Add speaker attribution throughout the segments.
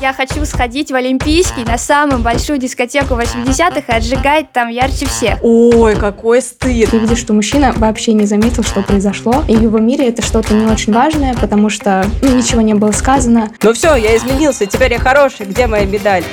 Speaker 1: я хочу сходить в Олимпийский на самую большую дискотеку 80-х и отжигать там ярче всех.
Speaker 2: Ой, какой стыд.
Speaker 3: Ты видишь, что мужчина вообще не заметил, что произошло, и в его мире это что-то не очень важное, потому что ну, ничего не было сказано.
Speaker 2: Ну все, я изменился, теперь я хороший, где моя медаль?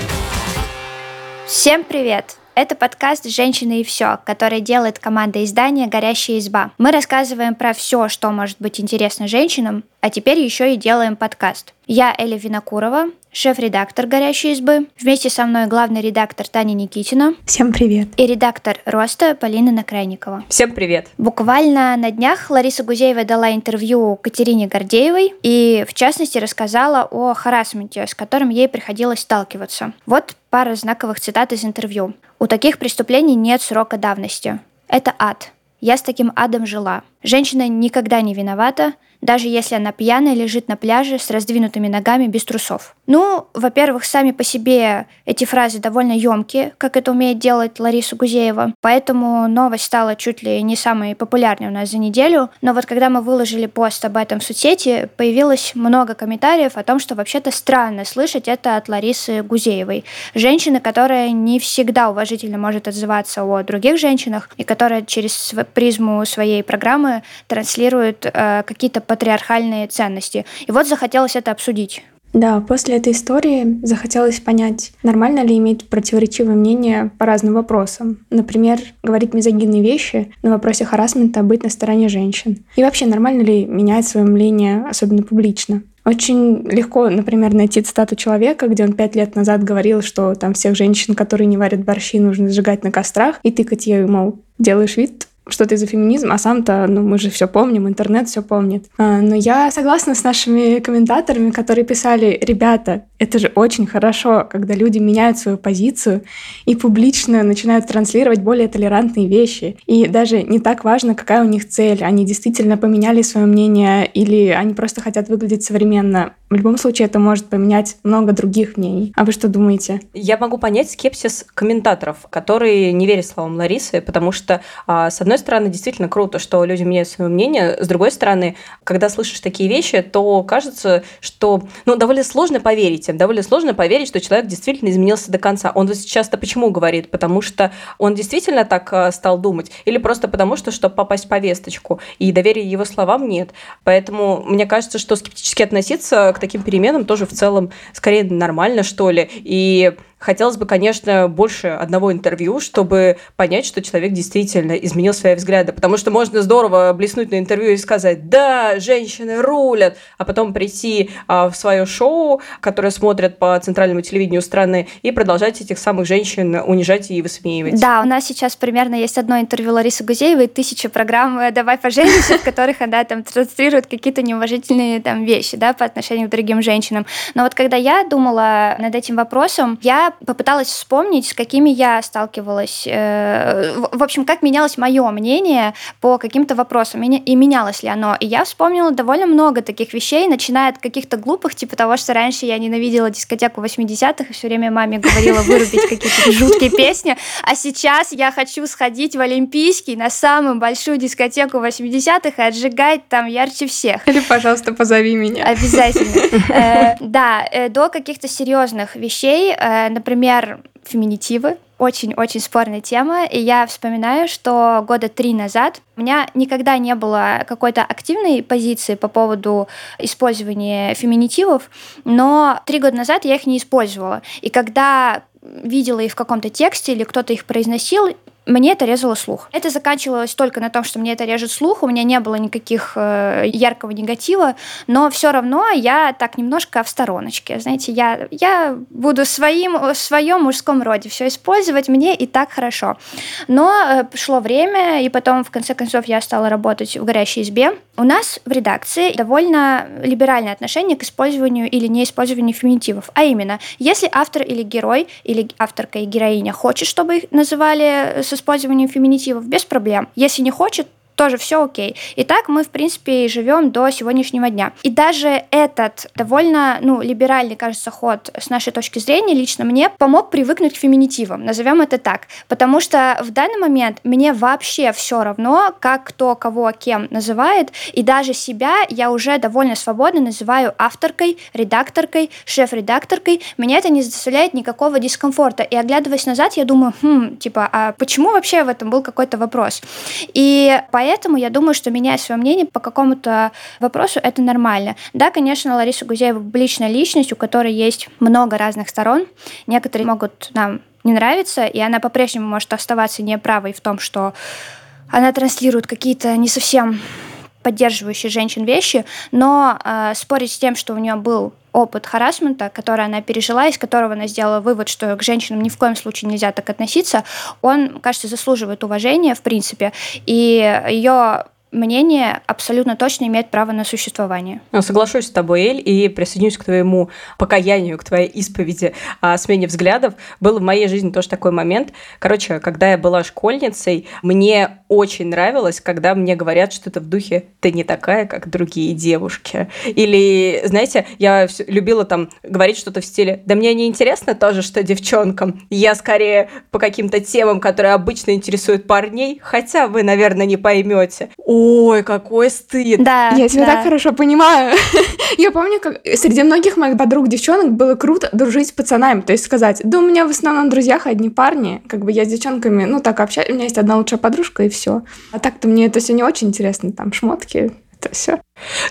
Speaker 1: Всем привет! Это подкаст «Женщины и все», который делает команда издания «Горящая изба». Мы рассказываем про все, что может быть интересно женщинам, а теперь еще и делаем подкаст. Я Эля Винокурова, шеф-редактор «Горящей избы». Вместе со мной главный редактор Таня Никитина.
Speaker 3: Всем привет.
Speaker 1: И редактор «Роста» Полина Накрайникова.
Speaker 2: Всем привет.
Speaker 1: Буквально на днях Лариса Гузеева дала интервью Катерине Гордеевой и, в частности, рассказала о харасменте, с которым ей приходилось сталкиваться. Вот пара знаковых цитат из интервью. «У таких преступлений нет срока давности. Это ад. Я с таким адом жила. Женщина никогда не виновата, даже если она пьяная лежит на пляже с раздвинутыми ногами без трусов. Ну, во-первых, сами по себе эти фразы довольно емкие, как это умеет делать Лариса Гузеева, поэтому новость стала чуть ли не самой популярной у нас за неделю, но вот когда мы выложили пост об этом в соцсети, появилось много комментариев о том, что вообще-то странно слышать это от Ларисы Гузеевой, женщины, которая не всегда уважительно может отзываться о других женщинах и которая через призму своей программы транслирует э, какие-то патриархальные ценности. И вот захотелось это обсудить.
Speaker 3: Да, после этой истории захотелось понять, нормально ли иметь противоречивое мнение по разным вопросам. Например, говорить мизогинные вещи, на вопросе харасмента быть на стороне женщин. И вообще, нормально ли менять свое мнение, особенно публично. Очень легко, например, найти цитату человека, где он пять лет назад говорил, что там всех женщин, которые не варят борщи, нужно сжигать на кострах, и тыкать ей, мол, делаешь вид, что ты за феминизм, а сам-то, ну, мы же все помним, интернет все помнит. А, но я согласна с нашими комментаторами, которые писали, ребята, это же очень хорошо, когда люди меняют свою позицию и публично начинают транслировать более толерантные вещи. И даже не так важно, какая у них цель. Они действительно поменяли свое мнение или они просто хотят выглядеть современно. В любом случае это может поменять много других мнений. А вы что думаете?
Speaker 2: Я могу понять скепсис комментаторов, которые не верят словам Ларисы, потому что, а, с одной стороны, действительно круто, что люди меняют свое мнение. С другой стороны, когда слышишь такие вещи, то кажется, что ну, довольно сложно поверить событиям. Довольно сложно поверить, что человек действительно изменился до конца. Он сейчас-то почему говорит? Потому что он действительно так э, стал думать? Или просто потому, что, чтобы попасть в повесточку? И доверия его словам нет. Поэтому мне кажется, что скептически относиться к таким переменам тоже в целом скорее нормально, что ли. И Хотелось бы, конечно, больше одного интервью, чтобы понять, что человек действительно изменил свои взгляды. Потому что можно здорово блеснуть на интервью и сказать, да, женщины рулят, а потом прийти а, в свое шоу, которое смотрят по центральному телевидению страны, и продолжать этих самых женщин унижать и высмеивать.
Speaker 1: Да, у нас сейчас примерно есть одно интервью Ларисы Гузеевой, тысяча программ «Давай поженимся», в которых она там транслирует какие-то неуважительные там вещи, да, по отношению к другим женщинам. Но вот когда я думала над этим вопросом, я попыталась вспомнить, с какими я сталкивалась, э, в общем, как менялось мое мнение по каким-то вопросам, и менялось ли оно. И я вспомнила довольно много таких вещей, начиная от каких-то глупых, типа того, что раньше я ненавидела дискотеку 80-х, и все время маме говорила вырубить какие-то жуткие песни, а сейчас я хочу сходить в Олимпийский на самую большую дискотеку 80-х и отжигать там ярче всех.
Speaker 3: Или, пожалуйста, позови меня.
Speaker 1: Обязательно. Э, да, э, до каких-то серьезных вещей, например, феминитивы, очень-очень спорная тема, и я вспоминаю, что года три назад у меня никогда не было какой-то активной позиции по поводу использования феминитивов, но три года назад я их не использовала. И когда видела их в каком-то тексте или кто-то их произносил, мне это резало слух. Это заканчивалось только на том, что мне это режет слух, у меня не было никаких э, яркого негатива, но все равно я так немножко в стороночке. Знаете, я, я буду своим, в своем мужском роде все использовать, мне и так хорошо. Но э, шло время, и потом, в конце концов, я стала работать в «Горящей избе». У нас в редакции довольно либеральное отношение к использованию или неиспользованию феминитивов. А именно, если автор или герой, или авторка и героиня хочет, чтобы их называли со использованием феминитивов без проблем. Если не хочет, тоже все окей. И так мы, в принципе, живем до сегодняшнего дня. И даже этот довольно, ну, либеральный, кажется, ход с нашей точки зрения лично мне помог привыкнуть к феминитивам, назовем это так. Потому что в данный момент мне вообще все равно, как кто кого кем называет, и даже себя я уже довольно свободно называю авторкой, редакторкой, шеф-редакторкой. Меня это не заставляет никакого дискомфорта. И оглядываясь назад, я думаю, хм, типа, а почему вообще в этом был какой-то вопрос? И поэтому я думаю, что менять свое мнение по какому-то вопросу это нормально. Да, конечно, Лариса Гузеева публичная личность, у которой есть много разных сторон. Некоторые могут нам не нравиться, и она по-прежнему может оставаться неправой в том, что она транслирует какие-то не совсем поддерживающие женщин вещи, но э, спорить с тем, что у нее был опыт харасмента, который она пережила, из которого она сделала вывод, что к женщинам ни в коем случае нельзя так относиться, он, кажется, заслуживает уважения, в принципе, и ее мнение абсолютно точно имеет право на существование.
Speaker 2: Ну, соглашусь с тобой, Эль, и присоединюсь к твоему покаянию, к твоей исповеди о смене взглядов. Был в моей жизни тоже такой момент. Короче, когда я была школьницей, мне очень нравилось, когда мне говорят что-то в духе «ты не такая, как другие девушки». Или, знаете, я любила там говорить что-то в стиле «да мне не интересно тоже, что девчонкам. Я скорее по каким-то темам, которые обычно интересуют парней, хотя вы, наверное, не поймете. Ой, какой стыд.
Speaker 3: Да, Я тебя да. так хорошо понимаю. Я помню, как среди многих моих подруг девчонок было круто дружить с пацанами. То есть сказать, да у меня в основном друзьях одни парни. Как бы я с девчонками, ну так общаюсь. У меня есть одна лучшая подружка, и все. А так-то мне это все не очень интересно. Там шмотки, это все.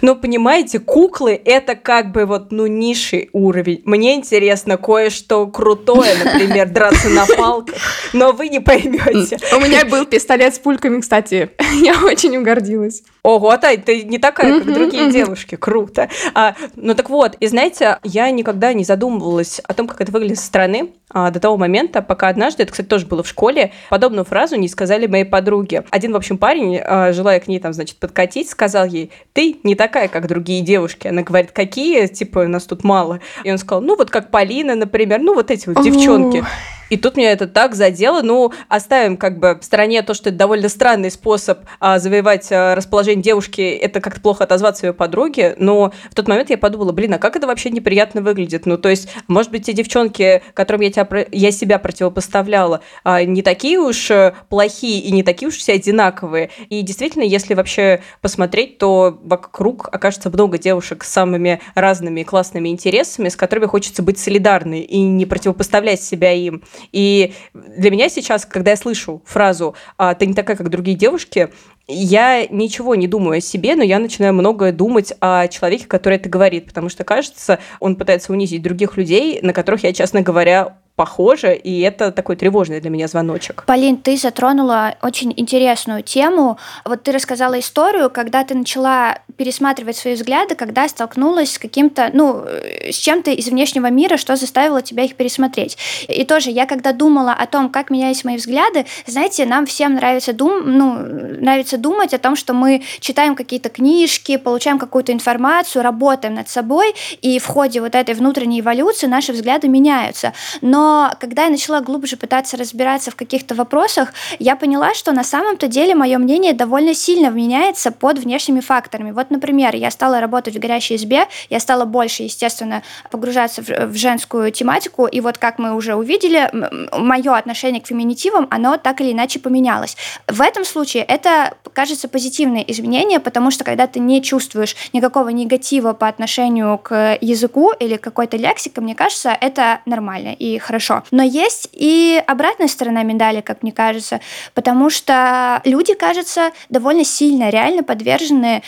Speaker 2: Но понимаете, куклы это как бы вот, ну, низший уровень. Мне интересно кое-что крутое, например, драться на палках, но вы не поймете.
Speaker 3: У меня был пистолет с пульками, кстати. Я очень угордилась.
Speaker 2: Ого, Тай, ты не такая, как другие девушки. Круто. А, ну так вот, и знаете, я никогда не задумывалась о том, как это выглядит со стороны а, до того момента, пока однажды, это, кстати, тоже было в школе, подобную фразу не сказали моей подруге. Один, в общем, парень, а, желая к ней там, значит, подкатить, сказал ей, ты не такая, как другие девушки. Она говорит, какие? Типа, у нас тут мало. И он сказал, ну вот как Полина, например, ну вот эти вот девчонки. И тут меня это так задело. Ну, оставим как бы в стороне то, что это довольно странный способ а, завоевать а, расположение девушки, это как-то плохо отозваться ее подруге, но в тот момент я подумала, блин, а как это вообще неприятно выглядит? Ну, то есть, может быть, те девчонки, которым я, тебя, я себя противопоставляла, а, не такие уж э, плохие и не такие уж все одинаковые. И действительно, если вообще посмотреть, то вокруг окажется много девушек с самыми разными классными интересами, с которыми хочется быть солидарной и не противопоставлять себя им. И для меня сейчас, когда я слышу фразу «А, «ты не такая, как другие девушки», я ничего не думаю о себе, но я начинаю многое думать о человеке, который это говорит, потому что, кажется, он пытается унизить других людей, на которых я, честно говоря, похоже, и это такой тревожный для меня звоночек.
Speaker 1: Полин, ты затронула очень интересную тему. Вот ты рассказала историю, когда ты начала пересматривать свои взгляды, когда столкнулась с каким-то, ну, э, с чем-то из внешнего мира, что заставило тебя их пересмотреть. И тоже я, когда думала о том, как менялись мои взгляды, знаете, нам всем нравится, дум, ну, нравится думать о том, что мы читаем какие-то книжки, получаем какую-то информацию, работаем над собой, и в ходе вот этой внутренней эволюции наши взгляды меняются. Но когда я начала глубже пытаться разбираться в каких-то вопросах, я поняла, что на самом-то деле мое мнение довольно сильно меняется под внешними факторами. Вот, например, я стала работать в горящей избе, я стала больше, естественно, погружаться в, в женскую тематику, и вот как мы уже увидели, мое отношение к феминитивам, оно так или иначе поменялось. В этом случае это, кажется, позитивное изменение, потому что когда ты не чувствуешь никакого негатива по отношению к языку или какой-то лексике, мне кажется, это нормально и хорошо. Но есть и обратная сторона медали, как мне кажется, потому что люди, кажется, довольно сильно реально подвержены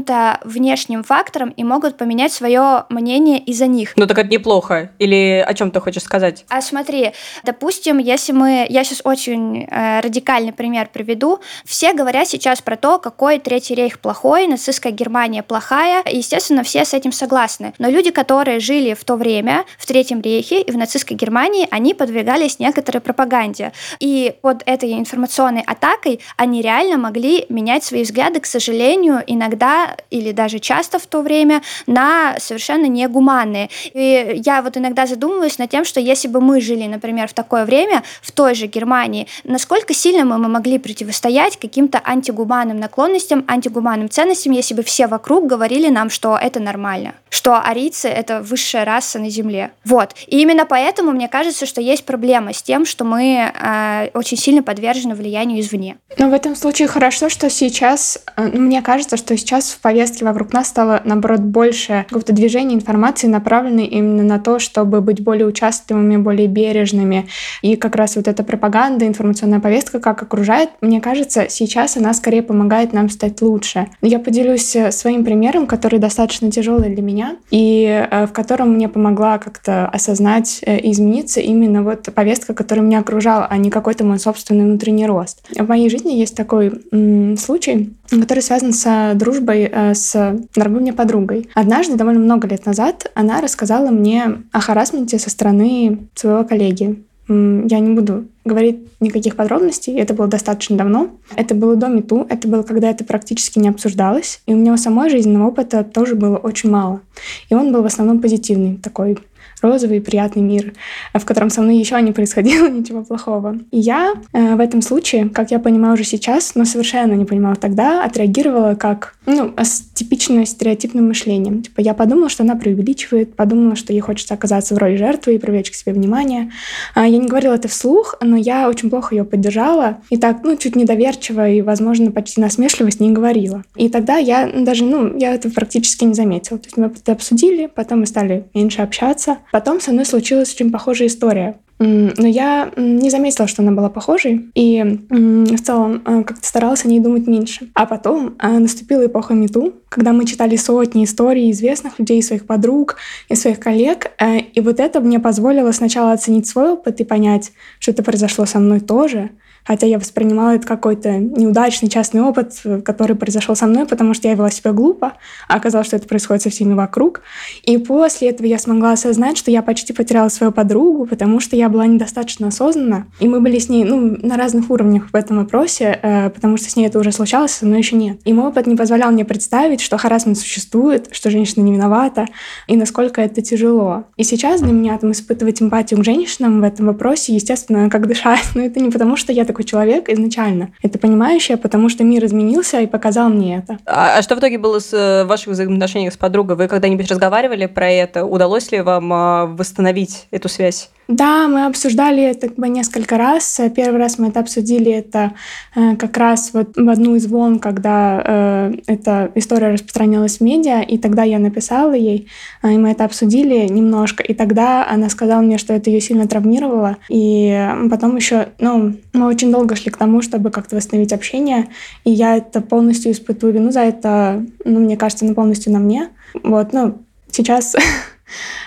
Speaker 1: каким-то внешним факторам и могут поменять свое мнение из-за них.
Speaker 2: Ну так это неплохо. Или о чем ты хочешь сказать?
Speaker 1: А смотри, допустим, если мы... Я сейчас очень э, радикальный пример приведу. Все говорят сейчас про то, какой Третий рейх плохой, нацистская Германия плохая. естественно, все с этим согласны. Но люди, которые жили в то время в Третьем рейхе и в нацистской Германии, Германии, они подвергались некоторой пропаганде. И под этой информационной атакой они реально могли менять свои взгляды, к сожалению, иногда или даже часто в то время, на совершенно негуманные. И я вот иногда задумываюсь над тем, что если бы мы жили, например, в такое время, в той же Германии, насколько сильно мы могли противостоять каким-то антигуманным наклонностям, антигуманным ценностям, если бы все вокруг говорили нам, что это нормально, что арийцы — это высшая раса на Земле. Вот. И именно поэтому мне кажется, что есть проблема с тем, что мы э, очень сильно подвержены влиянию извне.
Speaker 3: Но в этом случае хорошо, что сейчас, э, ну, мне кажется, что сейчас в повестке вокруг нас стало, наоборот, больше какого-то движения информации, направленной именно на то, чтобы быть более участливыми, более бережными. И как раз вот эта пропаганда, информационная повестка, как окружает, мне кажется, сейчас она скорее помогает нам стать лучше. Я поделюсь э, своим примером, который достаточно тяжелый для меня, и э, в котором мне помогла как-то осознать и измениться именно вот повестка, которая меня окружала, а не какой-то мой собственный внутренний рост. В моей жизни есть такой м, случай, который связан с дружбой э, с дорогой мне подругой. Однажды, довольно много лет назад, она рассказала мне о харасменте со стороны своего коллеги. Я не буду говорить никаких подробностей, это было достаточно давно. Это было до мету, это было, когда это практически не обсуждалось. И у меня самой жизненного опыта тоже было очень мало. И он был в основном позитивный, такой розовый приятный мир, в котором со мной еще не происходило ничего плохого. И я э, в этом случае, как я понимаю уже сейчас, но совершенно не понимала тогда, отреагировала как, ну, с типичным стереотипным мышлением. Типа я подумала, что она преувеличивает, подумала, что ей хочется оказаться в роли жертвы и привлечь к себе внимание. А, я не говорила это вслух, но я очень плохо ее поддержала и так, ну, чуть недоверчиво и, возможно, почти насмешливо с ней говорила. И тогда я даже, ну, я это практически не заметила. То есть мы это обсудили, потом мы стали меньше общаться, Потом со мной случилась очень похожая история. Но я не заметила, что она была похожей, и в целом э, как-то старалась о ней думать меньше. А потом э, наступила эпоха Мету, когда мы читали сотни историй известных людей, своих подруг и своих коллег, э, и вот это мне позволило сначала оценить свой опыт и понять, что это произошло со мной тоже, хотя я воспринимала это какой-то неудачный частный опыт, который произошел со мной, потому что я вела себя глупо, а оказалось, что это происходит со всеми вокруг. И после этого я смогла осознать, что я почти потеряла свою подругу, потому что я была недостаточно осознанна, и мы были с ней ну, на разных уровнях в этом вопросе, э, потому что с ней это уже случалось, со мной еще нет. И мой опыт не позволял мне представить, что харасмент существует, что женщина не виновата, и насколько это тяжело. И сейчас для меня там испытывать эмпатию к женщинам в этом вопросе, естественно, как дышать, но это не потому, что я такой человек изначально. Это понимающая, потому что мир изменился и показал мне это.
Speaker 2: А, а что в итоге было с э, ваших взаимоотношениях с подругой? Вы когда-нибудь разговаривали про это? Удалось ли вам а, восстановить эту связь?
Speaker 3: Да, мы обсуждали это как бы несколько раз. Первый раз мы это обсудили, это э, как раз вот в одну из волн, когда э, эта история распространялась в медиа, и тогда я написала ей, э, и мы это обсудили немножко, и тогда она сказала мне, что это ее сильно травмировало, и потом еще, ну, мы очень долго шли к тому, чтобы как-то восстановить общение, и я это полностью испытываю вину за это, ну, мне кажется, ну, полностью на мне. Вот, ну, сейчас Э,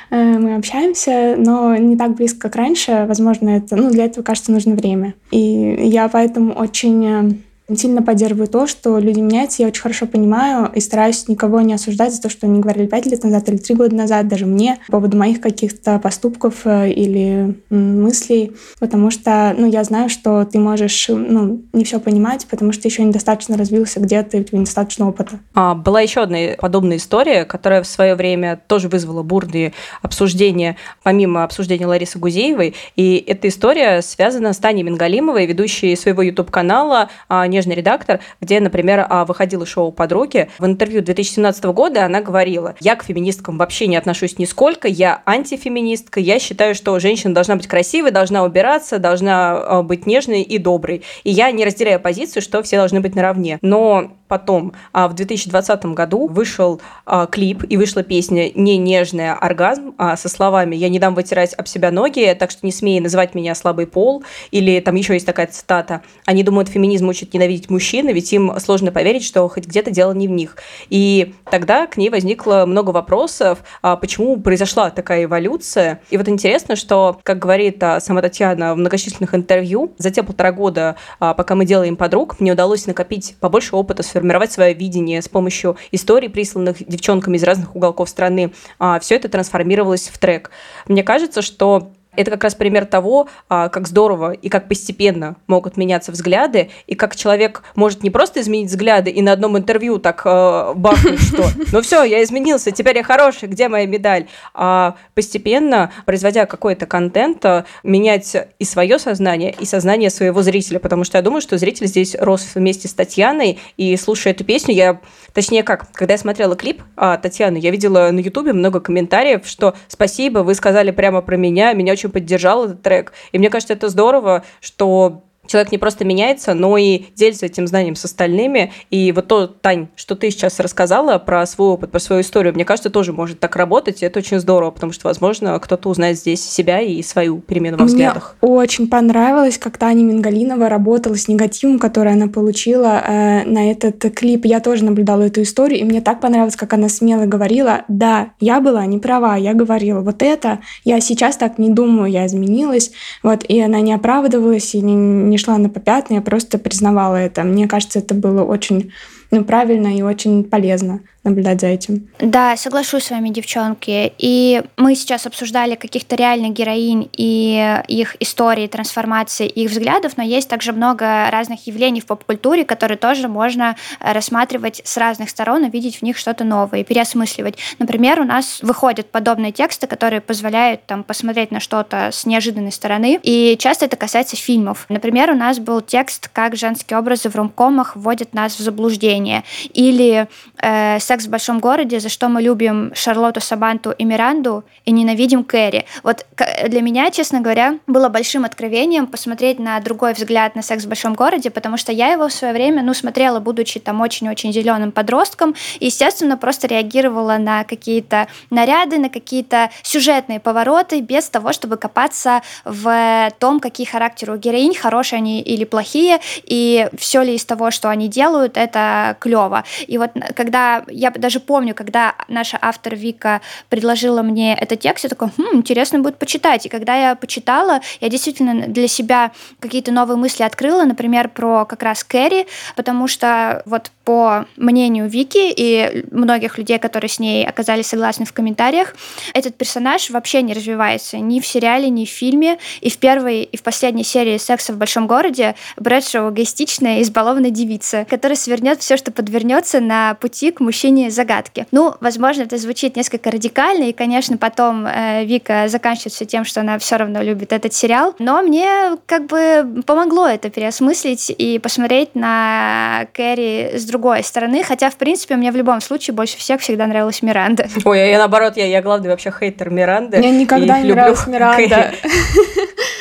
Speaker 3: мы общаемся, но не так близко, как раньше. Возможно, это, ну, для этого, кажется, нужно время. И я поэтому очень э, сильно поддерживаю то, что люди меняются. Я очень хорошо понимаю и стараюсь никого не осуждать за то, что они говорили пять лет назад или три года назад, даже мне, по поводу моих каких-то поступков э, или мыслей, потому что, ну, я знаю, что ты можешь, ну, не все понимать, потому что еще недостаточно развился где-то, и у тебя недостаточно опыта.
Speaker 2: А, была еще одна подобная история, которая в свое время тоже вызвала бурные обсуждения, помимо обсуждения Ларисы Гузеевой, и эта история связана с Таней Мингалимовой, ведущей своего YouTube-канала а, «Нежный редактор», где, например, а, выходило шоу «Подруги». В интервью 2017 года она говорила, я к феминисткам вообще не отношусь нисколько, я антифеминистка, я считаю, что женщина должна быть красивой, должна убираться, должна а, быть нежной и доброй. И я не разделяю позицию, что все должны быть наравне. Но потом, а, в 2020 году вышел клип и вышла песня «Не нежная оргазм» со словами «Я не дам вытирать об себя ноги, так что не смей называть меня слабый пол». Или там еще есть такая цитата «Они думают, феминизм учит не ненавидеть мужчин, ведь им сложно поверить, что хоть где-то дело не в них. И тогда к ней возникло много вопросов, а почему произошла такая эволюция. И вот интересно, что, как говорит а, сама Татьяна в многочисленных интервью, за те полтора года, а, пока мы делаем подруг, мне удалось накопить побольше опыта, сформировать свое видение с помощью историй, присланных девчонками из разных уголков страны. Все это трансформировалось в трек. Мне кажется, что Это как раз пример того, а, как здорово и как постепенно могут меняться взгляды, и как человек может не просто изменить взгляды и на одном интервью так э, бахнуть, что ну все, я изменился, теперь я хороший, где моя медаль? А постепенно, производя какой-то контент, э, менять и свое сознание, и сознание своего зрителя, потому что я думаю, что зритель здесь рос вместе с Татьяной, и слушая эту песню, я, точнее как, когда я смотрела клип а, Татьяны, я видела на ютубе много комментариев, что спасибо, вы сказали прямо про меня, меня очень поддержал этот трек, и мне кажется, это здорово, что человек не просто меняется, но и делится этим знанием с остальными. И вот то, Тань, что ты сейчас рассказала про свой опыт, про свою историю, мне кажется, тоже может так работать, и это очень здорово, потому что, возможно, кто-то узнает здесь себя и свою перемену во взглядах.
Speaker 3: Мне очень понравилось, как Таня Мингалинова работала с негативом, который она получила э, на этот клип. Я тоже наблюдала эту историю, и мне так понравилось, как она смело говорила, да, я была не права, я говорила вот это, я сейчас так не думаю, я изменилась, вот, и она не оправдывалась, и не не шла на попятные, я просто признавала это. Мне кажется, это было очень ну, правильно и очень полезно наблюдать за этим.
Speaker 1: Да, соглашусь с вами, девчонки. И мы сейчас обсуждали каких-то реальных героинь и их истории, трансформации, их взглядов, но есть также много разных явлений в поп-культуре, которые тоже можно рассматривать с разных сторон и видеть в них что-то новое и переосмысливать. Например, у нас выходят подобные тексты, которые позволяют там посмотреть на что-то с неожиданной стороны, и часто это касается фильмов. Например, у нас был текст «Как женские образы в ромкомах вводят нас в заблуждение» или э, «Секс в большом городе», за что мы любим Шарлотту Сабанту и Миранду и ненавидим Кэрри. Вот для меня, честно говоря, было большим откровением посмотреть на другой взгляд на «Секс в большом городе», потому что я его в свое время, ну, смотрела, будучи там очень-очень зеленым подростком, и, естественно, просто реагировала на какие-то наряды, на какие-то сюжетные повороты, без того, чтобы копаться в том, какие характеры у героинь, хорошие они или плохие, и все ли из того, что они делают, это клево. И вот когда я даже помню, когда наша автор Вика предложила мне этот текст, я такой, хм, интересно будет почитать. И когда я почитала, я действительно для себя какие-то новые мысли открыла, например, про как раз Кэрри, потому что вот по мнению Вики и многих людей, которые с ней оказались согласны в комментариях, этот персонаж вообще не развивается ни в сериале, ни в фильме. И в первой, и в последней серии «Секса в большом городе» Брэдшоу эгоистичная, избалованная девица, которая свернет все, что подвернется на пути к мужчине загадки. Ну, возможно, это звучит несколько радикально, и, конечно, потом э, Вика заканчивает все тем, что она все равно любит этот сериал. Но мне как бы помогло это переосмыслить и посмотреть на Кэрри с другой стороны, хотя, в принципе, мне в любом случае больше всех всегда нравилась Миранда.
Speaker 2: Ой, я, я наоборот, я, я главный вообще хейтер Миранды.
Speaker 3: Мне никогда не нравилась Миранда.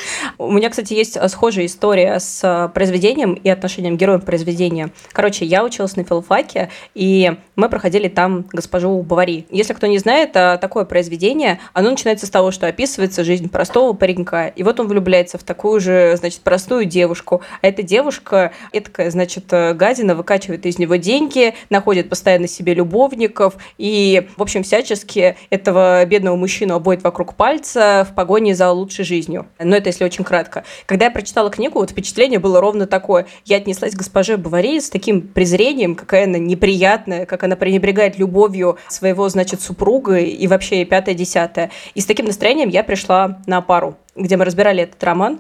Speaker 2: У меня, кстати, есть э, схожая история с э, произведением и отношением героя произведения. Короче, я училась на филфаке, и мы проходили там госпожу Бавари. Если кто не знает, э, такое произведение, оно начинается с того, что описывается жизнь простого паренька, и вот он влюбляется в такую же, значит, простую девушку. А эта девушка, эткая, значит, гадина, выкачивает из него деньги, находит постоянно себе любовников, и, в общем, всячески этого бедного мужчину обоит вокруг пальца в погоне за лучшей жизнью. Но это если очень кратко. Когда я прочитала книгу, вот впечатление было ровно такое. Я отнеслась к госпоже Баварии с таким презрением, какая она неприятная, как она пренебрегает любовью своего, значит, супруга и вообще пятое-десятое. И с таким настроением я пришла на пару, где мы разбирали этот роман.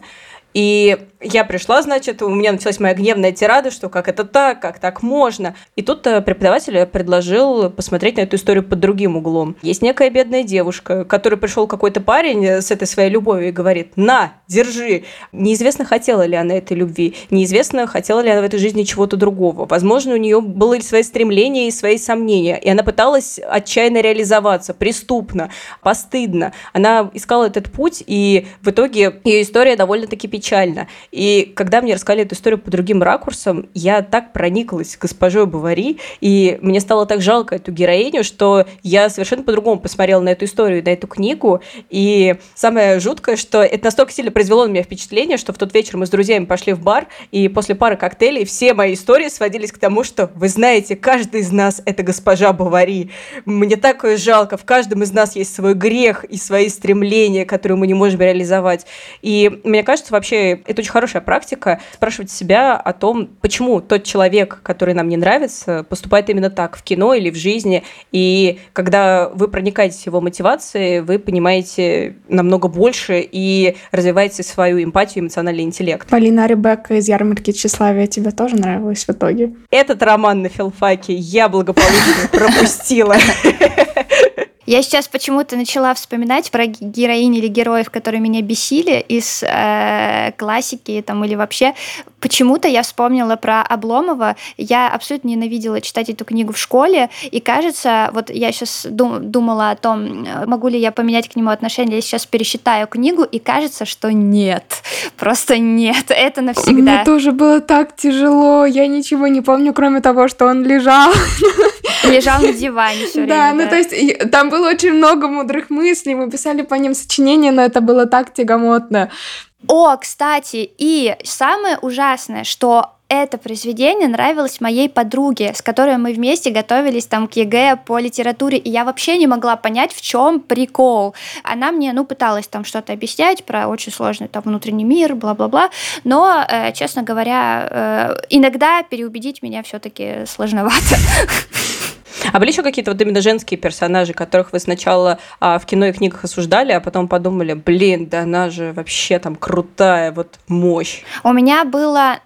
Speaker 2: И я пришла, значит, у меня началась моя гневная тирада, что как это так, как так можно. И тут э, преподаватель предложил посмотреть на эту историю под другим углом. Есть некая бедная девушка, которой пришел какой-то парень с этой своей любовью и говорит, на, держи. Неизвестно, хотела ли она этой любви, неизвестно, хотела ли она в этой жизни чего-то другого. Возможно, у нее были свои стремления и свои сомнения, и она пыталась отчаянно реализоваться, преступно, постыдно. Она искала этот путь, и в итоге ее история довольно-таки печальна. И когда мне рассказали эту историю по другим ракурсам, я так прониклась госпожой Бавари, и мне стало так жалко эту героиню, что я совершенно по-другому посмотрела на эту историю, на эту книгу. И самое жуткое, что это настолько сильно произвело на меня впечатление, что в тот вечер мы с друзьями пошли в бар, и после пары коктейлей все мои истории сводились к тому, что, вы знаете, каждый из нас — это госпожа Бавари. Мне так жалко, в каждом из нас есть свой грех и свои стремления, которые мы не можем реализовать. И мне кажется, вообще, это очень хорошо хорошая практика спрашивать себя о том, почему тот человек, который нам не нравится, поступает именно так в кино или в жизни. И когда вы проникаетесь в его мотивации, вы понимаете намного больше и развиваете свою эмпатию, эмоциональный интеллект.
Speaker 3: Полина Ребекка из ярмарки тщеславия тебе тоже нравилась в итоге?
Speaker 2: Этот роман на филфаке я благополучно пропустила.
Speaker 1: Я сейчас почему-то начала вспоминать про героинь или героев, которые меня бесили из э, классики там или вообще. Почему-то я вспомнила про Обломова. Я абсолютно ненавидела читать эту книгу в школе, и кажется, вот я сейчас дум думала о том, могу ли я поменять к нему отношение. Я сейчас пересчитаю книгу, и кажется, что нет, просто нет, это навсегда.
Speaker 3: Мне тоже было так тяжело. Я ничего не помню, кроме того, что он лежал.
Speaker 1: Лежал на диване все время.
Speaker 3: Да, ну то есть там было очень много мудрых мыслей, мы писали по ним сочинения, но это было так тягомотно.
Speaker 1: О, кстати, и самое ужасное, что это произведение нравилось моей подруге, с которой мы вместе готовились там к ЕГЭ по литературе, и я вообще не могла понять, в чем прикол. Она мне, ну, пыталась там что-то объяснять про очень сложный там внутренний мир, бла-бла-бла, но, э, честно говоря, э, иногда переубедить меня все-таки сложновато.
Speaker 2: А были еще какие-то вот именно женские персонажи, которых вы сначала а, в кино и книгах осуждали, а потом подумали, блин, да она же вообще там крутая, вот мощь.
Speaker 1: У меня было,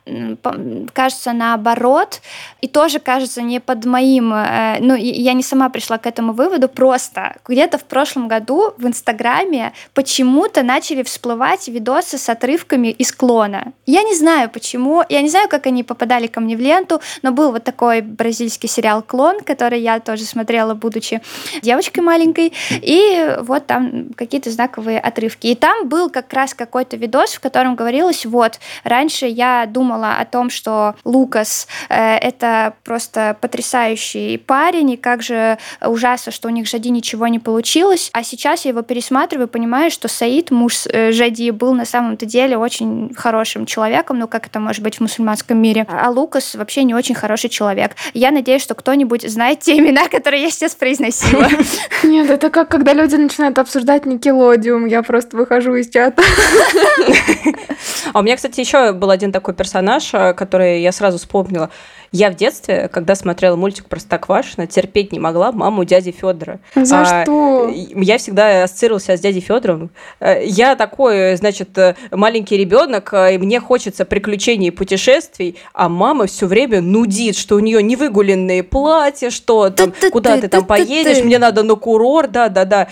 Speaker 1: кажется, наоборот, и тоже, кажется, не под моим, э, ну, я не сама пришла к этому выводу, просто где-то в прошлом году в Инстаграме почему-то начали всплывать видосы с отрывками из клона. Я не знаю почему, я не знаю, как они попадали ко мне в ленту, но был вот такой бразильский сериал «Клон», который я тоже смотрела, будучи девочкой маленькой. И вот там какие-то знаковые отрывки. И там был как раз какой-то видос, в котором говорилось, вот, раньше я думала о том, что Лукас э, это просто потрясающий парень, и как же ужасно, что у них Жади ничего не получилось. А сейчас я его пересматриваю понимаю, что Саид, муж э, Жади, был на самом-то деле очень хорошим человеком, ну как это может быть в мусульманском мире. А Лукас вообще не очень хороший человек. Я надеюсь, что кто-нибудь знает те имена, которые я сейчас произносила.
Speaker 3: Нет, это как когда люди начинают обсуждать Никелодиум, я просто выхожу из чата.
Speaker 2: А у меня, кстати, еще был один такой персонаж, э, который я сразу вспомнила. Я в детстве, когда смотрела мультик Простоквашино, терпеть не могла маму дяди Федора.
Speaker 3: За а, что?
Speaker 2: Я всегда ассоциировался с дядей Федором. Э, я такой, значит, э, маленький ребенок, и мне хочется приключений и путешествий, а мама все время нудит, что у нее невыгуленные платья, что там, куда ты там поедешь, мне надо на курорт, да-да-да.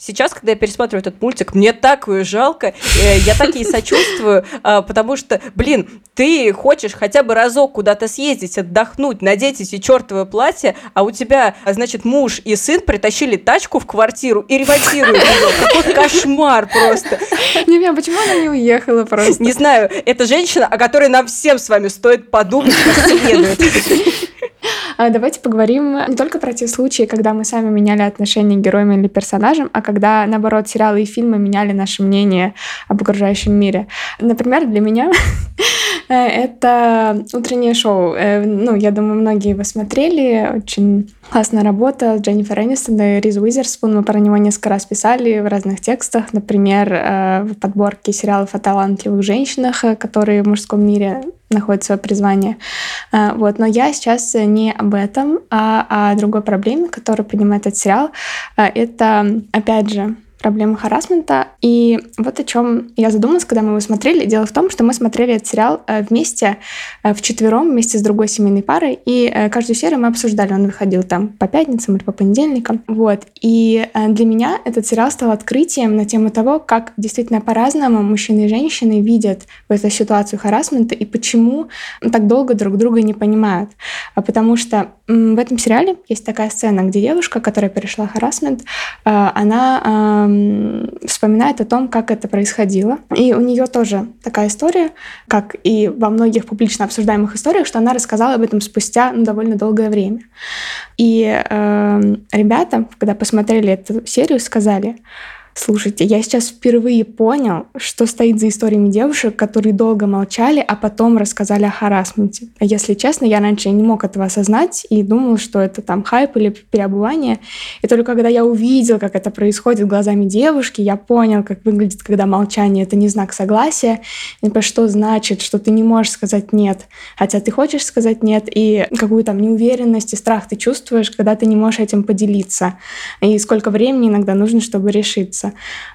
Speaker 2: А сейчас, когда я пересматриваю этот мультик, мне так ее жалко, э, я так ей сочувствую, а, потому что, блин, ты хочешь хотя бы разок куда-то съездить, отдохнуть, надеть эти чертовы платья, а у тебя, значит, муж и сын притащили тачку в квартиру и ремонтируют ее. Какой кошмар просто.
Speaker 3: Не знаю, почему она не уехала просто?
Speaker 2: Не знаю, это женщина, о которой нам всем с вами стоит подумать как следует.
Speaker 3: А, давайте поговорим не только про те случаи, когда мы сами меняли отношения к героям или персонажам, а когда, наоборот, сериалы и фильмы меняли наше мнение об окружающем мире. Например, для меня это утреннее шоу. Э, ну, я думаю, многие его смотрели. Очень классная работа Дженнифер Энистон и Риз Уизерспун. Мы про него несколько раз писали в разных текстах. Например, э, в подборке сериалов о талантливых женщинах, которые в мужском мире находит свое призвание. Вот. Но я сейчас не об этом, а о другой проблеме, которую поднимает этот сериал. Это, опять же, проблемы харасмента. И вот о чем я задумалась, когда мы его смотрели. Дело в том, что мы смотрели этот сериал э, вместе, э, в четвером, вместе с другой семейной парой, и э, каждую серию мы обсуждали. Он выходил там по пятницам или по понедельникам. Вот. И для меня этот сериал стал открытием на тему того, как действительно по-разному мужчины и женщины видят в эту ситуацию харасмента и почему так долго друг друга не понимают. А потому что в этом сериале есть такая сцена, где девушка, которая перешла харасмент, она вспоминает о том, как это происходило. И у нее тоже такая история, как и во многих публично обсуждаемых историях, что она рассказала об этом спустя ну, довольно долгое время. И э, ребята, когда посмотрели эту серию, сказали, Слушайте, я сейчас впервые понял, что стоит за историями девушек, которые долго молчали, а потом рассказали о харасменте. Если честно, я раньше не мог этого осознать и думал, что это там хайп или переобувание. И только когда я увидел, как это происходит глазами девушки, я понял, как выглядит, когда молчание — это не знак согласия, и что значит, что ты не можешь сказать «нет», хотя ты хочешь сказать «нет», и какую там неуверенность и страх ты чувствуешь, когда ты не можешь этим поделиться, и сколько времени иногда нужно, чтобы решиться.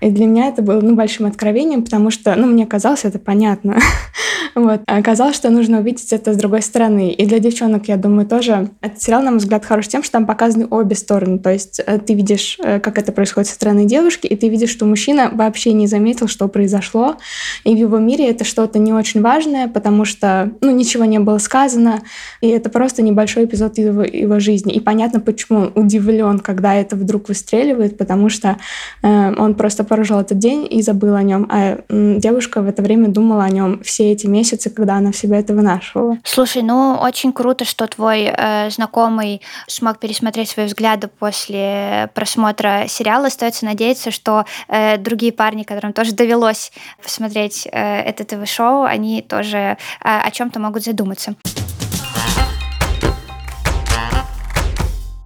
Speaker 3: И для меня это было ну, большим откровением, потому что ну, мне казалось это понятно. вот. А оказалось, что нужно увидеть это с другой стороны. И для девчонок, я думаю, тоже этот сериал, на мой взгляд, хорош тем, что там показаны обе стороны. То есть э, ты видишь, э, как это происходит со стороны девушки, и ты видишь, что мужчина вообще не заметил, что произошло. И в его мире это что-то не очень важное, потому что ну, ничего не было сказано, и это просто небольшой эпизод его, его жизни. И понятно, почему удивлен, когда это вдруг выстреливает, потому что э, он просто прожил этот день и забыл о нем, а девушка в это время думала о нем все эти месяцы, когда она в себя это вынашивала.
Speaker 1: Слушай, ну очень круто, что твой э, знакомый смог пересмотреть свои взгляды после просмотра сериала. Остается надеяться, что э, другие парни, которым тоже довелось посмотреть э, это ТВ-шоу, они тоже э, о чем-то могут задуматься.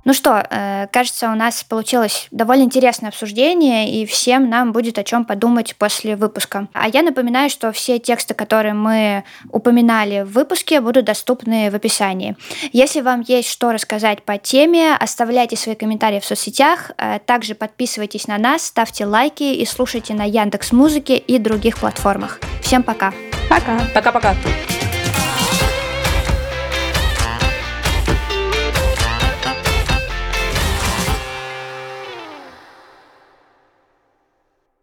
Speaker 1: Ну что, э, кажется, у нас получилось довольно интересное обсуждение, и всем нам будет о чем подумать после выпуска. А я напоминаю, что все тексты, которые мы упоминали в выпуске, будут доступны в описании. Если вам есть что рассказать по теме, оставляйте свои комментарии в соцсетях, э, также подписывайтесь на нас, ставьте лайки и слушайте на Яндекс Музыке и других платформах. Всем пока.
Speaker 3: Пока.
Speaker 2: Пока-пока.